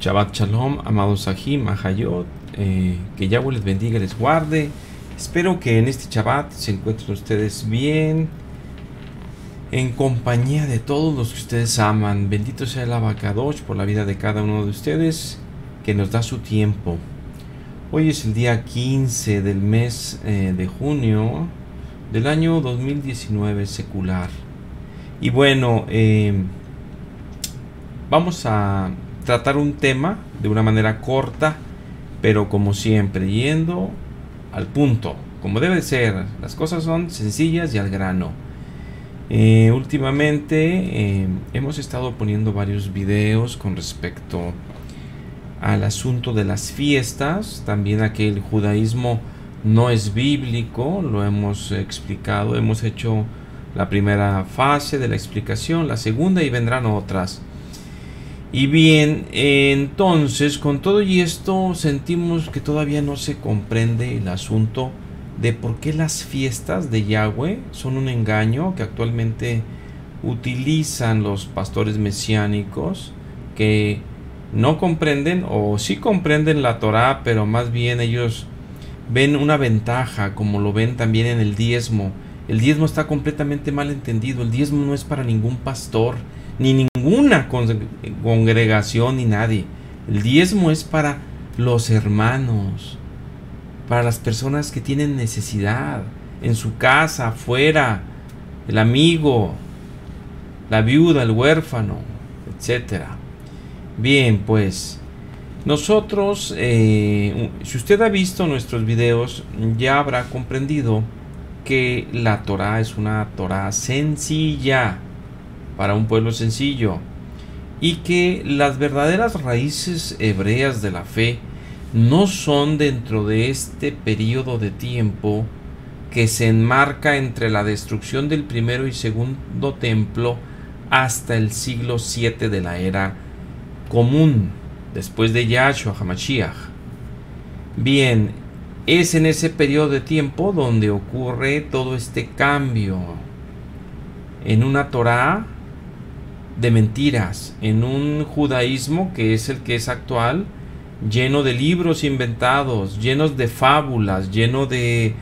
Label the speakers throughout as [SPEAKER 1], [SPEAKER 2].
[SPEAKER 1] Shabbat Shalom, amados Sahim, Mahayot, eh, que Yahweh les bendiga y les guarde. Espero que en este Shabbat se encuentren ustedes bien, en compañía de todos los que ustedes aman. Bendito sea el Abacadosh por la vida de cada uno de ustedes, que nos da su tiempo. Hoy es el día 15 del mes eh, de junio del año 2019 secular. Y bueno, eh, vamos a tratar un tema de una manera corta, pero como siempre, yendo al punto, como debe ser. Las cosas son sencillas y al grano. Eh, últimamente eh, hemos estado poniendo varios videos con respecto al asunto de las fiestas, también a que el judaísmo no es bíblico, lo hemos explicado, hemos hecho la primera fase de la explicación, la segunda y vendrán otras. Y bien, entonces con todo y esto sentimos que todavía no se comprende el asunto de por qué las fiestas de Yahweh son un engaño que actualmente utilizan los pastores mesiánicos que no comprenden o sí comprenden la Torah, pero más bien ellos ven una ventaja, como lo ven también en el diezmo. El diezmo está completamente mal entendido. El diezmo no es para ningún pastor ni ninguna congregación ni nadie. El diezmo es para los hermanos, para las personas que tienen necesidad, en su casa, afuera, el amigo, la viuda, el huérfano, etc. Bien, pues nosotros, eh, si usted ha visto nuestros videos, ya habrá comprendido que la Torah es una Torah sencilla para un pueblo sencillo y que las verdaderas raíces hebreas de la fe no son dentro de este periodo de tiempo que se enmarca entre la destrucción del primero y segundo templo hasta el siglo 7 de la era común, después de Yahshua HaMashiach. Bien, es en ese periodo de tiempo donde ocurre todo este cambio en una Torah de mentiras, en un judaísmo que es el que es actual, lleno de libros inventados, llenos de fábulas, lleno de,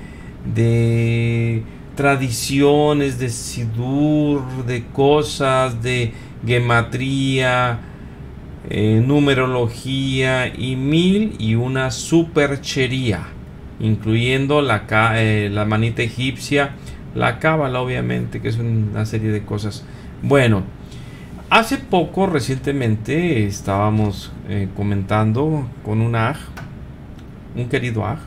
[SPEAKER 1] de tradiciones, de sidur, de cosas, de gematría, eh, numerología y mil y una superchería, incluyendo la, eh, la manita egipcia, la cábala obviamente, que es una serie de cosas. Bueno, Hace poco, recientemente, estábamos eh, comentando con un aj, un querido aj.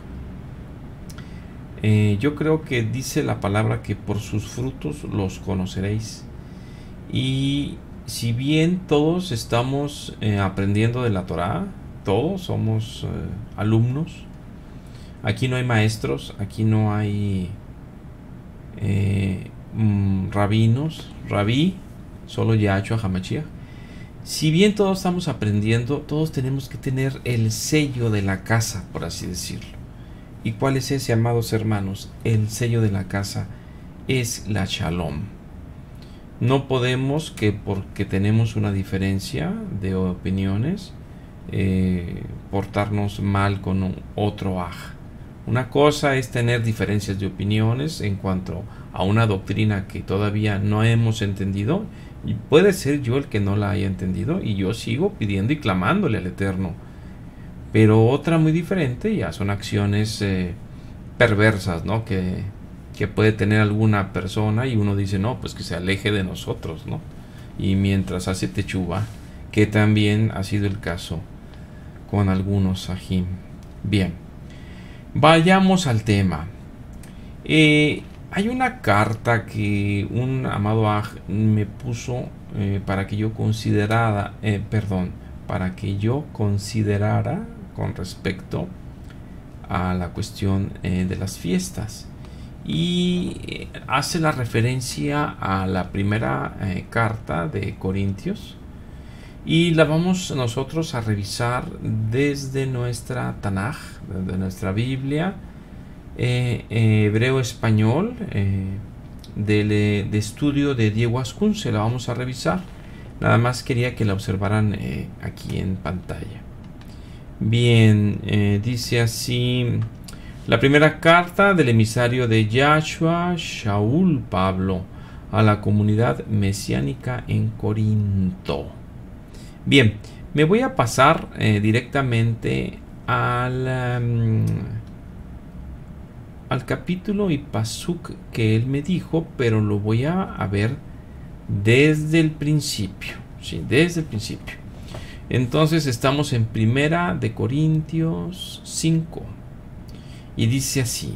[SPEAKER 1] Eh, yo creo que dice la palabra que por sus frutos los conoceréis. Y si bien todos estamos eh, aprendiendo de la Torah, todos somos alumnos, aquí no hay maestros, aquí no hay mm, rabinos, rabí, solo Yahshua Hamachia. Si bien todos estamos aprendiendo, todos tenemos que tener el sello de la casa, por así decirlo. ¿Y cuál es ese, amados hermanos? El sello de la casa es la shalom. No podemos que porque tenemos una diferencia de opiniones, eh, portarnos mal con otro aj. Una cosa es tener diferencias de opiniones en cuanto a una doctrina que todavía no hemos entendido y puede ser yo el que no la haya entendido y yo sigo pidiendo y clamándole al Eterno. Pero otra muy diferente ya son acciones eh, perversas, ¿no? Que, que puede tener alguna persona y uno dice, no, pues que se aleje de nosotros, ¿no? Y mientras hace techuba, que también ha sido el caso con algunos ajim. Bien, vayamos al tema. Eh, hay una carta que un amado Aj me puso eh, para que yo considerara, eh, perdón, para que yo considerara con respecto a la cuestión eh, de las fiestas. Y hace la referencia a la primera carta de Corintios. Y la vamos nosotros a revisar desde nuestra Tanaj, desde nuestra Biblia eh, eh, hebreo español eh, de, estudio de Diego Ascun, se la vamos a revisar. Nada más quería que la observaran aquí en pantalla. Bien, dice así. La primera carta del emisario de Yahshua, Shaul Pablo, a la comunidad mesiánica en Corinto. Bien, me voy a pasar directamente al, em, al capítulo y pasuk que él me dijo, pero lo voy a, ver desde el principio. Sí, desde el principio. Entonces estamos en Primera de Corintios 5. Y dice así.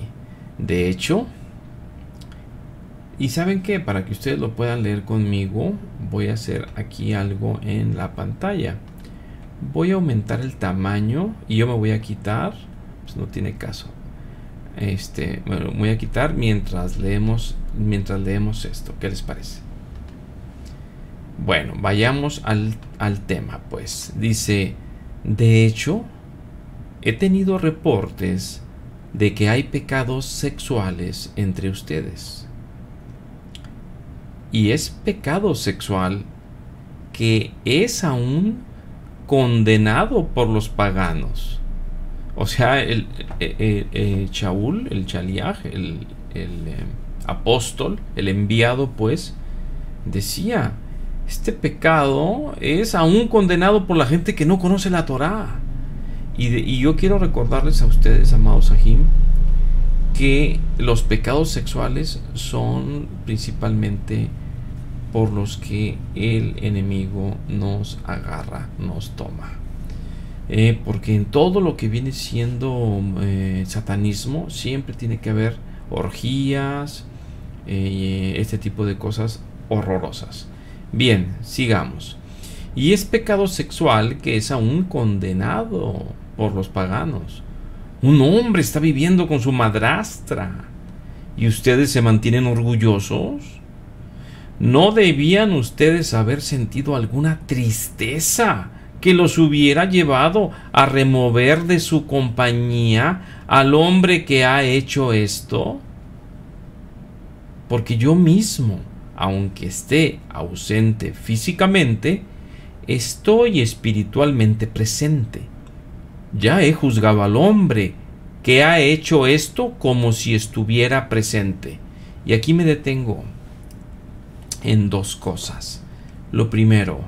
[SPEAKER 1] De hecho, y saben que para que ustedes lo puedan leer conmigo, voy a hacer aquí algo en la pantalla. Voy a aumentar el tamaño y yo me voy a quitar, pues no tiene caso. Este, bueno, voy a quitar mientras leemos mientras leemos esto. ¿Qué les parece? Bueno, vayamos al, al tema, pues. Dice, de hecho, he tenido reportes de que hay pecados sexuales entre ustedes. Y es pecado sexual que es aún condenado por los paganos. O sea, el, el, el, Shaul, el Chaliaj, el, apóstol, el enviado, pues, decía, este pecado es aún condenado por la gente que no conoce la Torá. Y, yo quiero recordarles a ustedes, amados Sahim, que los pecados sexuales son principalmente por los que el enemigo nos agarra, nos toma. Eh, porque en todo lo que viene siendo eh, satanismo siempre tiene que haber orgías, eh, este tipo de cosas horrorosas. Bien, sigamos. Y es pecado sexual que es aún condenado por los paganos. Un hombre está viviendo con su madrastra y ustedes se mantienen orgullosos. ¿No debían ustedes haber sentido alguna tristeza que los hubiera llevado a remover de su compañía al hombre que ha hecho esto? Porque yo mismo, aunque esté ausente físicamente, estoy espiritualmente presente ya he juzgado al hombre que ha hecho esto como si estuviera presente. Y aquí me detengo en dos cosas. Lo primero,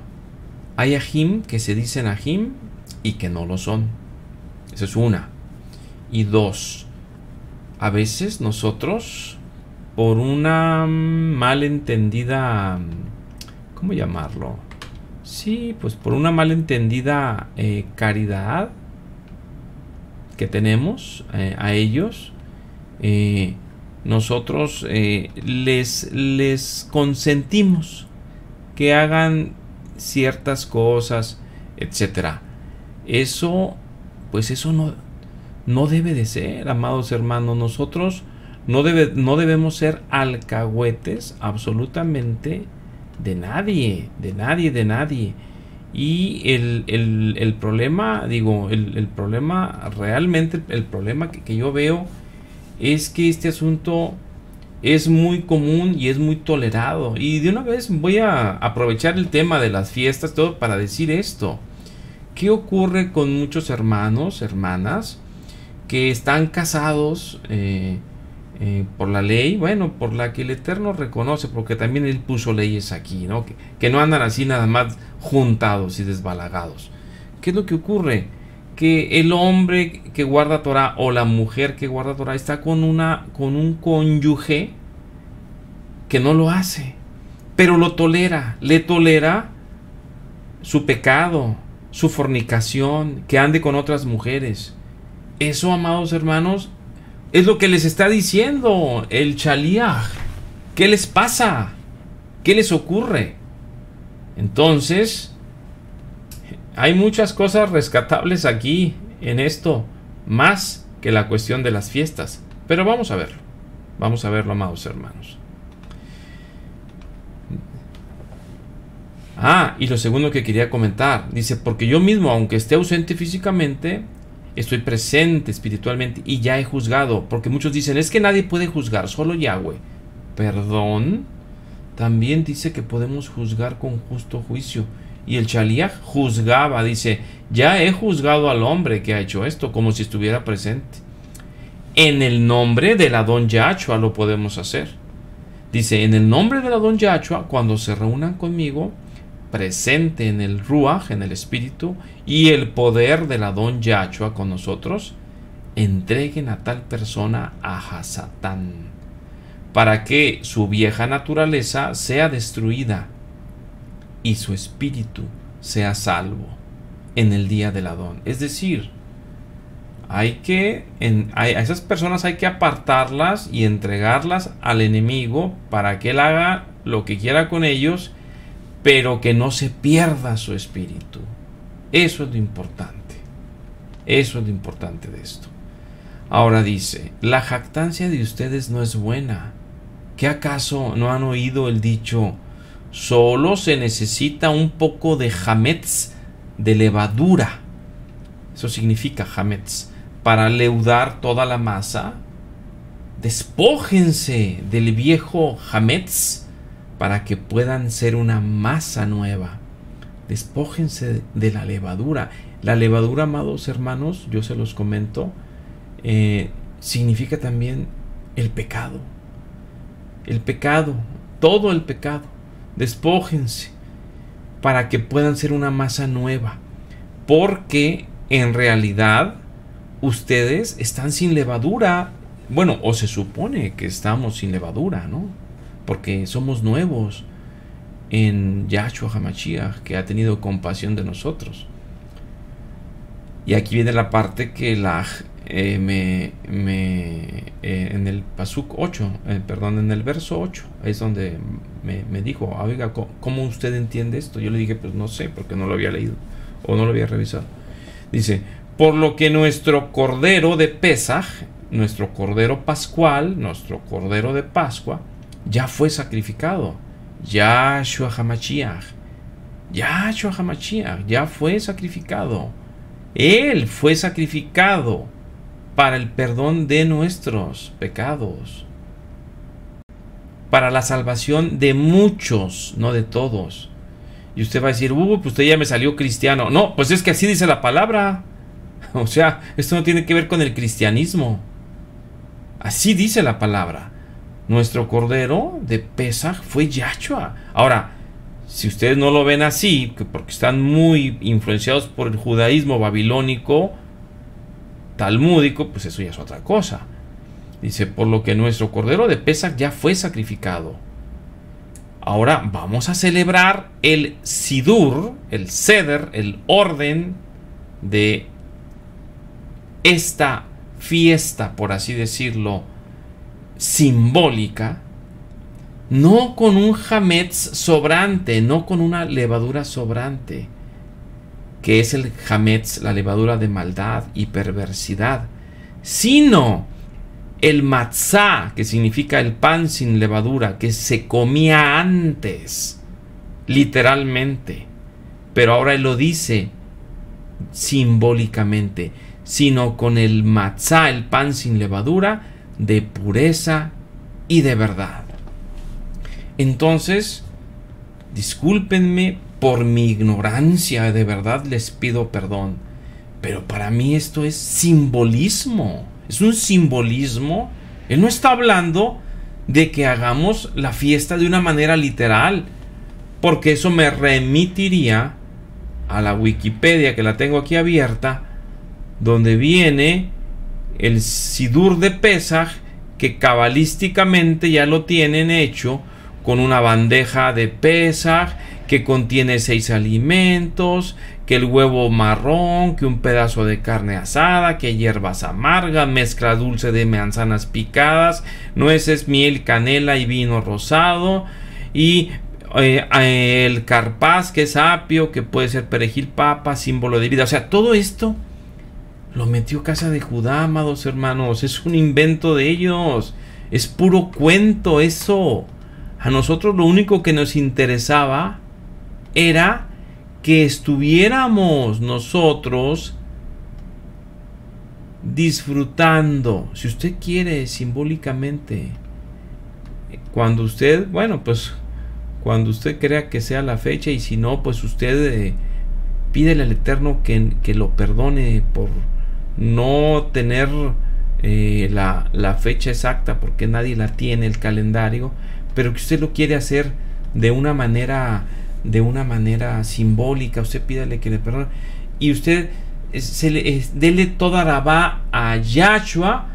[SPEAKER 1] hay ajim que se dicen ajim y que no lo son. Esa es una. Y dos, a veces nosotros, por una malentendida, ¿cómo llamarlo? Sí, pues por una malentendida eh, caridad, que tenemos eh, a ellos, eh, nosotros les, les consentimos que hagan ciertas cosas, etcétera. Eso, pues eso no, no debe de ser, amados hermanos. Nosotros no, debe, no debemos ser alcahuetes absolutamente de nadie, de nadie, de nadie. Y el, el, problema, digo, el, problema, realmente el problema que, yo veo es que este asunto es muy común y es muy tolerado. Y de una vez voy a aprovechar el tema de las fiestas, todo para decir esto. ¿Qué ocurre con muchos hermanos, hermanas, que están casados eh, eh, por la ley, bueno, por la que el Eterno reconoce, porque también Él puso leyes aquí, ¿no? Que, no andan así nada más juntados y desbalagados. ¿Qué es lo que ocurre? Que el hombre que guarda Torah o la mujer que guarda Torah está con, una, con un cónyuge que no lo hace, pero lo tolera, le tolera su pecado, su fornicación, que ande con otras mujeres. Eso, amados hermanos, es lo que les está diciendo el Chaliah. ¿Qué les pasa? ¿Qué les ocurre? Entonces, hay muchas cosas rescatables aquí en esto, más que la cuestión de las fiestas. Pero vamos a verlo. Vamos a verlo, amados hermanos. Ah, y lo segundo que quería comentar, dice, porque yo mismo, aunque esté ausente físicamente, estoy presente espiritualmente y ya he juzgado, porque muchos dicen, es que nadie puede juzgar, solo Yahweh. Perdón, también dice que podemos juzgar con justo juicio. Y el Shaliach juzgaba, dice, ya he juzgado al hombre que ha hecho esto, como si estuviera presente. En el nombre del Adón Yahshua lo podemos hacer. Dice, en el nombre del Adón Yahshua, cuando se reúnan conmigo, presente en el Ruach, en el Espíritu, y el poder del Adón Yahshua con nosotros, entreguen a tal persona a Hasatán, para que su vieja naturaleza sea destruida y su espíritu sea salvo en el día del Adón. Es decir, hay que a esas personas hay que apartarlas y entregarlas al enemigo para que él haga lo que quiera con ellos, pero que no se pierda su espíritu. Eso es lo importante. Eso es lo importante de esto. Ahora dice, la jactancia de ustedes no es buena. ¿Qué acaso no han oído el dicho, solo se necesita un poco de hametz, de levadura? Eso significa hametz para leudar toda la masa, despójense del viejo Hametz para que puedan ser una masa nueva. Despójense de la levadura. La levadura, amados hermanos, yo se los comento, eh, significa también el pecado. El pecado, todo el pecado. Despójense para que puedan ser una masa nueva. Porque en realidad ustedes están sin levadura. Bueno, o se supone que estamos sin levadura, ¿no? Porque somos nuevos en Yahshua HaMashiach, que ha tenido compasión de nosotros. Y aquí viene la parte que la eh, me, me eh, en el Pasuk 8, eh, perdón, en el verso 8, es donde me, me dijo, oiga, ¿cómo usted entiende esto? Yo le dije, pues no sé, porque no lo había leído o no lo había revisado. Dice, por lo que nuestro cordero de Pesaj, nuestro cordero pascual, nuestro cordero de Pascua, ya fue sacrificado. Yahshua HaMashiach. Yahshua HaMashiach ya fue sacrificado. Él fue sacrificado para el perdón de nuestros pecados. Para la salvación de muchos, no de todos. Y usted va a decir, uh, pues usted ya me salió cristiano. No, pues es que así dice la palabra. O sea, esto no tiene que ver con el cristianismo. Así dice la palabra. Nuestro cordero de Pesach fue Yahshua. Ahora, si ustedes no lo ven así, porque están muy influenciados por el judaísmo babilónico, talmúdico, pues eso ya es otra cosa. Dice, por lo que nuestro cordero de Pesach ya fue sacrificado. Ahora vamos a celebrar el Sidur, el Seder, el orden de esta fiesta, por así decirlo, simbólica, no con un hametz sobrante, no con una levadura sobrante, que es el hametz, la levadura de maldad y perversidad, sino el matzá, que significa el pan sin levadura, que se comía antes, literalmente, pero ahora él lo dice simbólicamente sino con el matzá, el pan sin levadura, de pureza y de verdad. Entonces, discúlpenme por mi ignorancia, de verdad les pido perdón, pero para mí esto es simbolismo, es un simbolismo. Él no está hablando de que hagamos la fiesta de una manera literal, porque eso me remitiría a la Wikipedia que la tengo aquí abierta, donde viene el Sidur de Pesaj, que cabalísticamente ya lo tienen hecho con una bandeja de Pesaj que contiene seis alimentos, que el huevo marrón, que un pedazo de carne asada, que hierbas amargas, mezcla dulce de manzanas picadas, nueces, miel, canela y vino rosado, y eh, el carpaz, que es apio, que puede ser perejil papa, símbolo de vida. O sea, todo esto lo metió Casa de Judá, amados hermanos. Es un invento de ellos. Es puro cuento eso. A nosotros lo único que nos interesaba era que estuviéramos nosotros disfrutando, si usted quiere simbólicamente, cuando usted, bueno, pues cuando usted crea que sea la fecha y si no, pues usted eh, pídele al Eterno que, que, lo perdone por no tener eh, la, la, fecha exacta porque nadie la tiene el calendario, pero que usted lo quiere hacer de una manera de una manera simbólica, usted pídale que le perdone y usted se le, dele toda va a Yahshua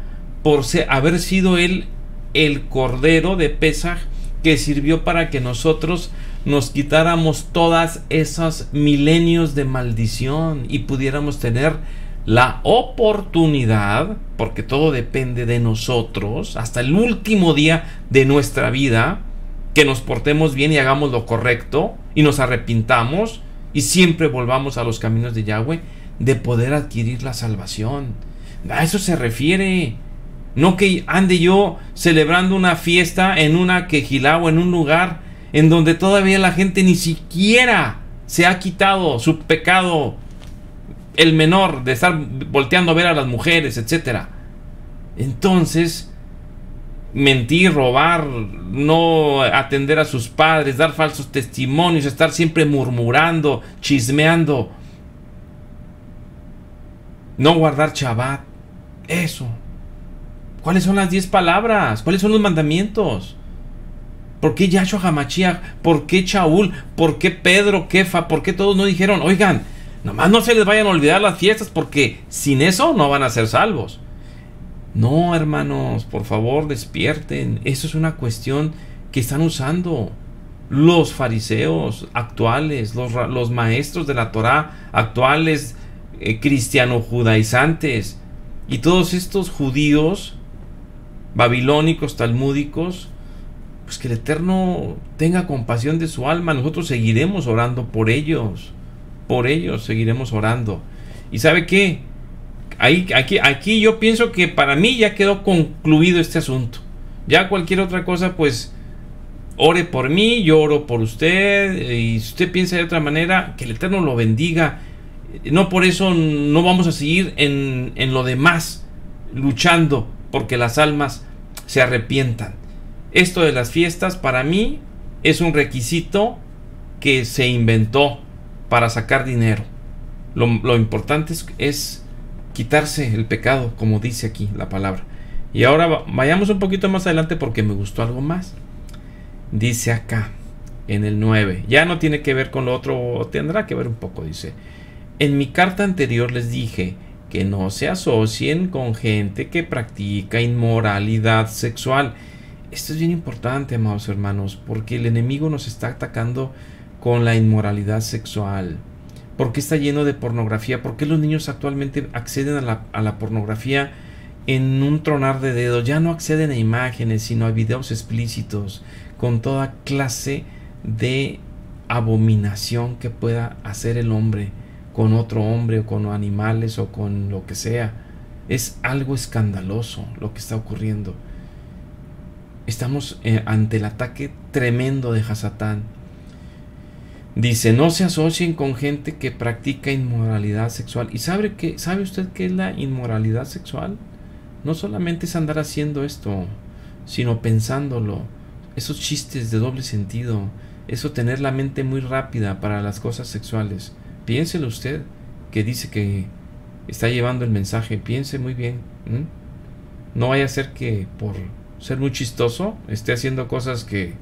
[SPEAKER 1] por haber sido él el cordero de Pesach que sirvió para que nosotros nos quitáramos todas esas milenios de maldición y pudiéramos tener la oportunidad, porque todo depende de nosotros, hasta el último día de nuestra vida, que nos portemos bien y hagamos lo correcto y nos arrepintamos y siempre volvamos a los caminos de Yahweh, de poder adquirir la salvación. A eso se refiere. No que ande yo celebrando una fiesta en una quejilá o en un lugar en donde todavía la gente ni siquiera se ha quitado su pecado, el menor, de estar volteando a ver a las mujeres, etc. Entonces, mentir, robar, no atender a sus padres, dar falsos testimonios, estar siempre murmurando, chismeando, no guardar Shabbat, eso ¿Cuáles son las diez palabras? ¿Cuáles son los mandamientos? ¿Por qué Yahshua Hamachia? ¿Por qué Chaúl? ¿Por qué Pedro, Kefa? ¿Por qué todos no dijeron, oigan, nomás no se les vayan a olvidar las fiestas porque sin eso no van a ser salvos? No, hermanos, por favor, despierten. Eso es una cuestión que están usando los fariseos actuales, los, maestros de la Torah actuales, eh, cristiano-judaizantes y todos estos judíos babilónicos, talmúdicos, pues que el Eterno tenga compasión de su alma. Nosotros seguiremos orando por ellos. Por ellos seguiremos orando. ¿Y sabe qué? Ahí, aquí, aquí yo pienso que para mí ya quedó concluido este asunto. Ya cualquier otra cosa, pues ore por mí, yo oro por usted. Y si usted piensa de otra manera, que el Eterno lo bendiga. No por eso no vamos a seguir en, en lo demás, luchando porque las almas se arrepientan. Esto de las fiestas para mí es un requisito que se inventó para sacar dinero. Lo, importante es, quitarse el pecado, como dice aquí la palabra. Y ahora vayamos un poquito más adelante porque me gustó algo más. Dice acá, en el 9, ya no tiene que ver con lo otro, tendrá que ver un poco, dice. En mi carta anterior les dije que no se asocien con gente que practica inmoralidad sexual. Esto es bien importante, amados hermanos, porque el enemigo nos está atacando con la inmoralidad sexual. ¿Por qué está lleno de pornografía? ¿Por qué los niños actualmente acceden a la, a la pornografía en un tronar de dedos? Ya no acceden a imágenes, sino a videos explícitos, con toda clase de abominación que pueda hacer el hombre con otro hombre o con animales o con lo que sea. Es algo escandaloso lo que está ocurriendo. Estamos eh, ante el ataque tremendo de Hasatán. Dice, no se asocien con gente que practica inmoralidad sexual. ¿Y sabe, que, sabe usted qué es la inmoralidad sexual? No solamente es andar haciendo esto, sino pensándolo. Esos chistes de doble sentido. Eso tener la mente muy rápida para las cosas sexuales. Piénselo usted, que dice que está llevando el mensaje. Piense muy bien. No vaya a ser que por ser muy chistoso esté haciendo cosas que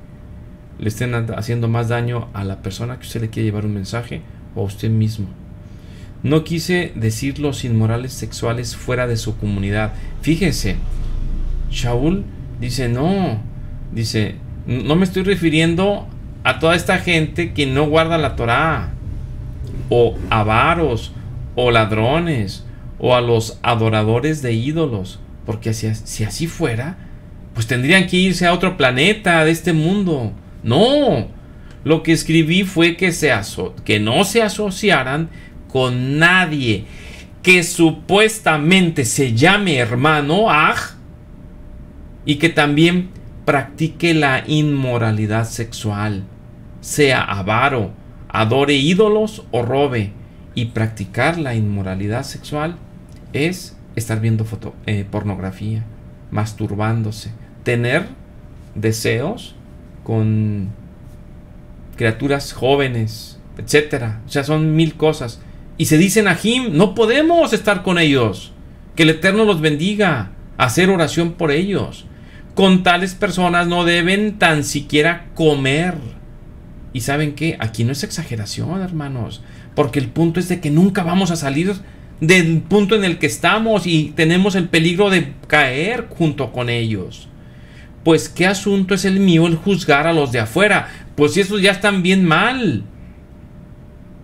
[SPEAKER 1] le estén haciendo más daño a la persona que usted le quiere llevar un mensaje o a usted mismo. No quise decir los inmorales sexuales fuera de su comunidad. Fíjese, Shaul dice, no, dice, no me estoy refiriendo a toda esta gente que no guarda la Torah o avaros, o ladrones, o a los adoradores de ídolos, porque si, si así fuera, pues tendrían que irse a otro planeta de este mundo. No, lo que escribí fue que, se que no se asociaran con nadie. Que supuestamente se llame hermano Aj y que también practique la inmoralidad sexual, sea avaro, adore ídolos o robe. Y practicar la inmoralidad sexual es estar viendo foto, eh, pornografía, masturbándose, tener deseos con criaturas jóvenes, etcétera. O sea, son mil cosas. Y se dicen a Jim, no podemos estar con ellos. Que el Eterno los bendiga. Hacer oración por ellos. Con tales personas no deben tan siquiera comer. Y saben qué, aquí no es exageración, hermanos. Porque el punto es de que nunca vamos a salir del punto en el que estamos y tenemos el peligro de caer junto con ellos. Pues qué asunto es el mío el juzgar a los de afuera. Pues si esos ya están bien mal.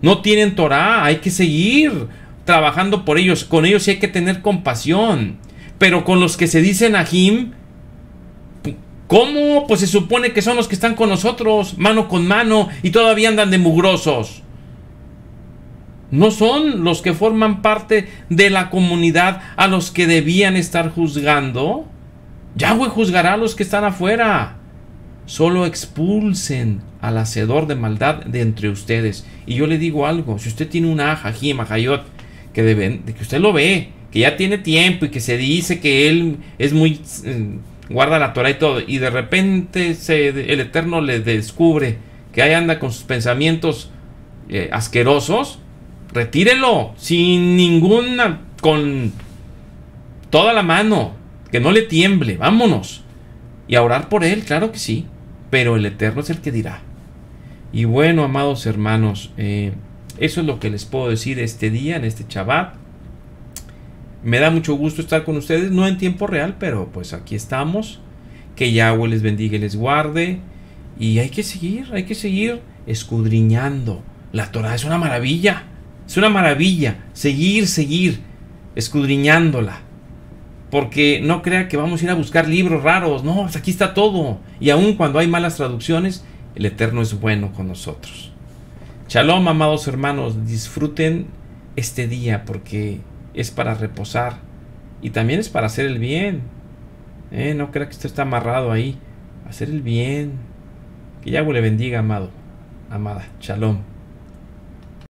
[SPEAKER 1] No tienen Torah, hay que seguir trabajando por ellos. Con ellos sí hay que tener compasión. Pero con los que se dicen Ahim, ¿cómo? Pues se supone que son los que están con nosotros, mano con mano, y todavía andan de mugrosos. No son los que forman parte de la comunidad a los que debían estar juzgando. Yahweh juzgará a los que están afuera. Solo expulsen al hacedor de maldad de entre ustedes. Y yo le digo algo, si usted tiene una Jajim, Ajayot, que, deben, que usted lo ve, que ya tiene tiempo y que se dice que él es muy... Eh, guarda la Torah y todo, y de repente el Eterno le descubre que ahí anda con sus pensamientos eh, asquerosos, retírelo sin ninguna, con toda la mano, que no le tiemble, vámonos. Y a orar por él, claro que sí, pero el Eterno es el que dirá. Y bueno, amados hermanos, eh, eso es lo que les puedo decir este día, en este Shabbat. Me da mucho gusto estar con ustedes, no en tiempo real, pero pues aquí estamos. Que Yahweh les bendiga y les guarde. Y hay que seguir, hay que seguir escudriñando. La Torah es una maravilla. Es una maravilla seguir, seguir escudriñándola. Porque no crea que vamos a ir a buscar libros raros. No, pues aquí está todo. Y aun cuando hay malas traducciones, el Eterno es bueno con nosotros. Shalom, amados hermanos. Disfruten este día porque es para reposar. Y también es para hacer el bien. Eh, no crea que esto está amarrado ahí. Hacer el bien. Que Yahweh le bendiga, amado. Amada. Shalom.